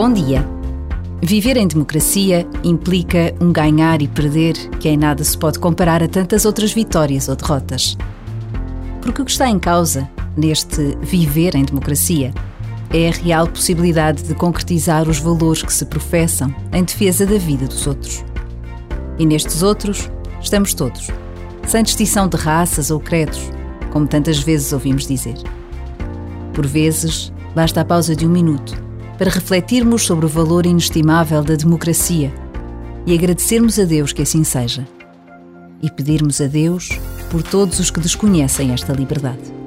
Bom dia. Viver em democracia implica um ganhar e perder que em nada se pode comparar a tantas outras vitórias ou derrotas. Porque o que está em causa neste viver em democracia é a real possibilidade de concretizar os valores que se professam em defesa da vida dos outros. E nestes outros estamos todos, sem distinção de raças ou credos, como tantas vezes ouvimos dizer. Por vezes, basta a pausa de um minuto para refletirmos sobre o valor inestimável da democracia e agradecermos a Deus que assim seja. E pedirmos a Deus por todos os que desconhecem esta liberdade.